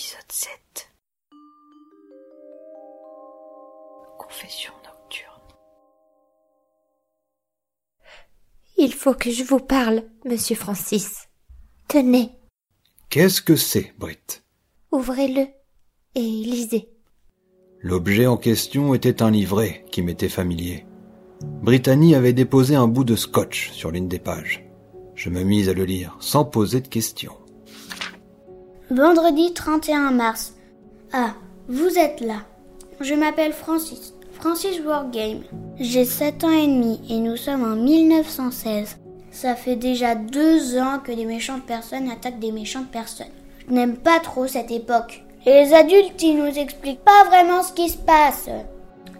Épisode 7 Confession nocturne. Il faut que je vous parle, monsieur Francis. Tenez, Qu'est-ce que c'est, Brit ouvrez-le et lisez. L'objet en question était un livret qui m'était familier. Brittany avait déposé un bout de scotch sur l'une des pages. Je me mis à le lire sans poser de questions. Vendredi 31 mars. Ah, vous êtes là. Je m'appelle Francis. Francis Wargame. J'ai 7 ans et demi et nous sommes en 1916. Ça fait déjà deux ans que des méchantes personnes attaquent des méchantes personnes. Je n'aime pas trop cette époque. Les adultes, ils nous expliquent pas vraiment ce qui se passe.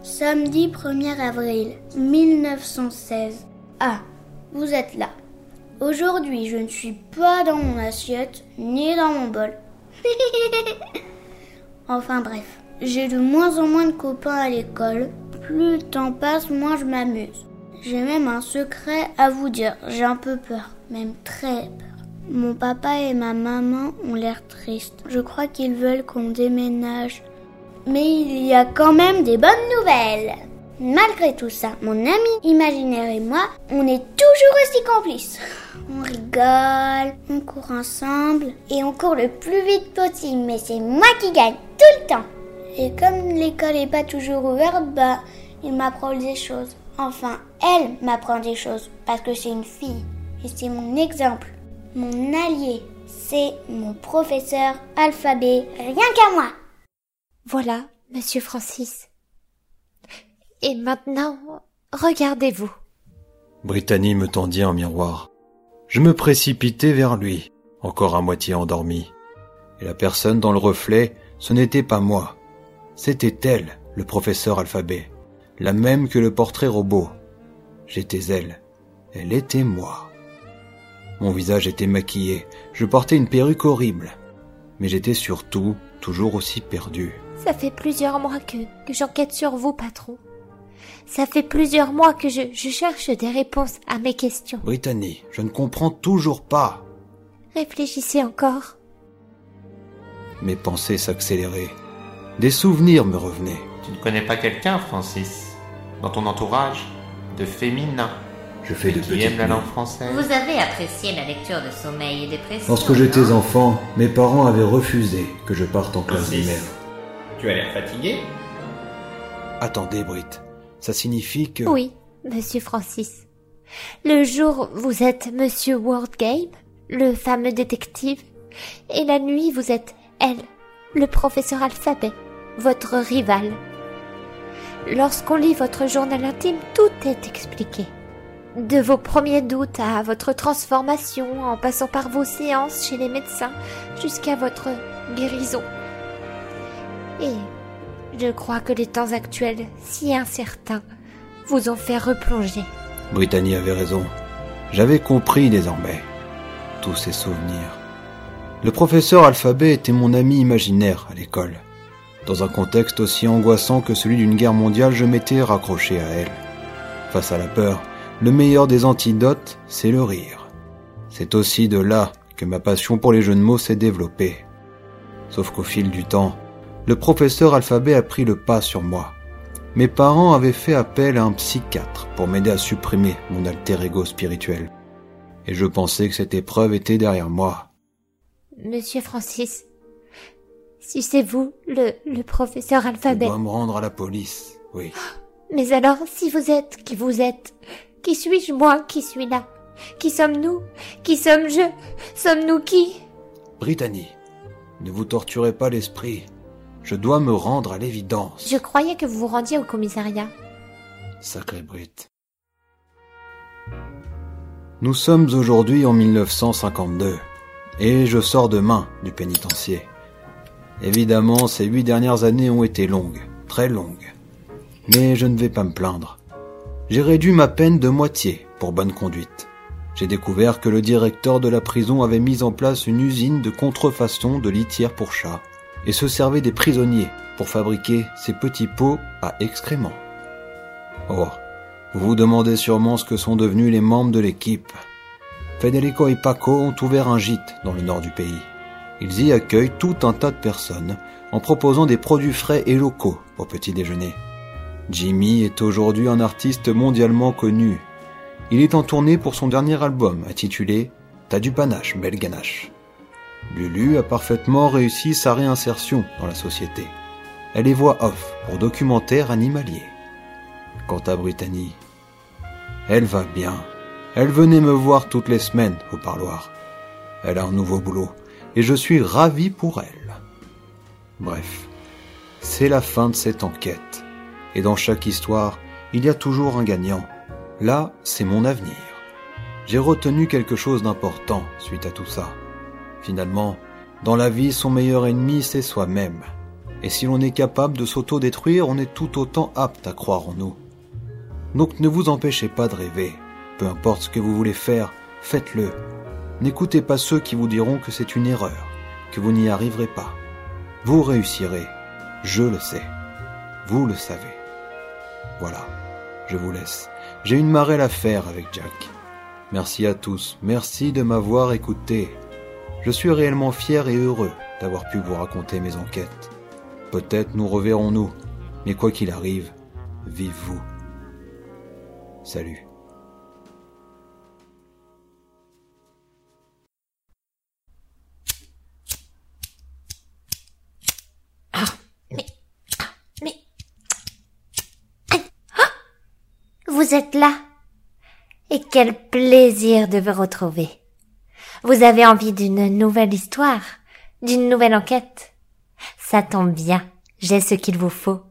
Samedi 1er avril 1916. Ah, vous êtes là. Aujourd'hui, je ne suis pas dans mon assiette ni dans mon bol. enfin bref, j'ai de moins en moins de copains à l'école. Plus le temps passe, moins je m'amuse. J'ai même un secret à vous dire. J'ai un peu peur, même très peur. Mon papa et ma maman ont l'air tristes. Je crois qu'ils veulent qu'on déménage. Mais il y a quand même des bonnes nouvelles. Malgré tout ça, mon ami imaginaire et moi, on est toujours aussi complices. On rigole, on court ensemble et on court le plus vite possible, mais c'est moi qui gagne tout le temps. Et comme l'école est pas toujours ouverte, bah, il m'apprend des choses. Enfin, elle m'apprend des choses parce que c'est une fille et c'est mon exemple, mon allié. C'est mon professeur alphabet, rien qu'à moi. Voilà, monsieur Francis. Et maintenant, regardez-vous. Brittany me tendit un miroir. Je me précipitai vers lui, encore à moitié endormi. Et la personne dans le reflet, ce n'était pas moi. C'était elle, le professeur alphabet, la même que le portrait robot. J'étais elle, elle était moi. Mon visage était maquillé, je portais une perruque horrible, mais j'étais surtout toujours aussi perdu. Ça fait plusieurs mois que, que j'enquête sur vous, patron. Ça fait plusieurs mois que je, je cherche des réponses à mes questions. Brittany, je ne comprends toujours pas. Réfléchissez encore. Mes pensées s'accéléraient. Des souvenirs me revenaient. Tu ne connais pas quelqu'un, Francis, dans ton entourage, de féminin, Je fais de qui aime la langue française? Vous avez apprécié la lecture de sommeil et dépression. Lorsque j'étais enfant, mes parents avaient refusé que je parte en classe primaire. Tu as l'air fatigué Attendez, Brit. Ça signifie que... Oui, monsieur Francis. Le jour, vous êtes monsieur Wardgame, le fameux détective, et la nuit, vous êtes elle, le professeur alphabet, votre rival. Lorsqu'on lit votre journal intime, tout est expliqué. De vos premiers doutes à votre transformation, en passant par vos séances chez les médecins, jusqu'à votre guérison. Et je crois que les temps actuels, si incertains, vous ont fait replonger. Brittany avait raison. J'avais compris désormais tous ces souvenirs. Le professeur alphabet était mon ami imaginaire à l'école. Dans un contexte aussi angoissant que celui d'une guerre mondiale, je m'étais raccroché à elle. Face à la peur, le meilleur des antidotes, c'est le rire. C'est aussi de là que ma passion pour les jeux de mots s'est développée. Sauf qu'au fil du temps, le professeur alphabet a pris le pas sur moi. Mes parents avaient fait appel à un psychiatre pour m'aider à supprimer mon alter ego spirituel. Et je pensais que cette épreuve était derrière moi. Monsieur Francis, si c'est vous, le, le professeur Je alphabet, dois me rendre à la police, oui. mais alors si vous êtes qui vous êtes, qui suis-je moi qui suis là? Qui sommes-nous? Qui sommes-je? Sommes-nous qui? Brittany, ne vous torturez pas l'esprit. Je dois me rendre à l'évidence. Je croyais que vous vous rendiez au commissariat. Sacré Brit. Nous sommes aujourd'hui en 1952 et je sors demain du pénitencier. Évidemment, ces huit dernières années ont été longues, très longues. Mais je ne vais pas me plaindre. J'ai réduit ma peine de moitié pour bonne conduite. J'ai découvert que le directeur de la prison avait mis en place une usine de contrefaçon de litière pour chats et se servait des prisonniers pour fabriquer ces petits pots à excréments. Oh, vous vous demandez sûrement ce que sont devenus les membres de l'équipe. Federico et Paco ont ouvert un gîte dans le nord du pays. Ils y accueillent tout un tas de personnes en proposant des produits frais et locaux au petit déjeuner. Jimmy est aujourd'hui un artiste mondialement connu. Il est en tournée pour son dernier album intitulé T'as du panache, belle ganache. Lulu a parfaitement réussi sa réinsertion dans la société. Elle est voix off pour documentaire animalier. Quant à Brittany, elle va bien. Elle venait me voir toutes les semaines au parloir. Elle a un nouveau boulot et je suis ravi pour elle. Bref, c'est la fin de cette enquête. Et dans chaque histoire, il y a toujours un gagnant. Là, c'est mon avenir. J'ai retenu quelque chose d'important suite à tout ça. Finalement, dans la vie, son meilleur ennemi, c'est soi-même. Et si l'on est capable de s'auto-détruire, on est tout autant apte à croire en nous. Donc ne vous empêchez pas de rêver. Peu importe ce que vous voulez faire, faites-le. N'écoutez pas ceux qui vous diront que c'est une erreur, que vous n'y arriverez pas. Vous réussirez. Je le sais. Vous le savez. Voilà. Je vous laisse. J'ai une marelle à faire avec Jack. Merci à tous, merci de m'avoir écouté. Je suis réellement fier et heureux d'avoir pu vous raconter mes enquêtes. Peut-être nous reverrons-nous, mais quoi qu'il arrive, vive vous. Salut. Mais, mais, vous êtes là. Et quel plaisir de vous retrouver. Vous avez envie d'une nouvelle histoire, d'une nouvelle enquête. Ça tombe bien, j'ai ce qu'il vous faut.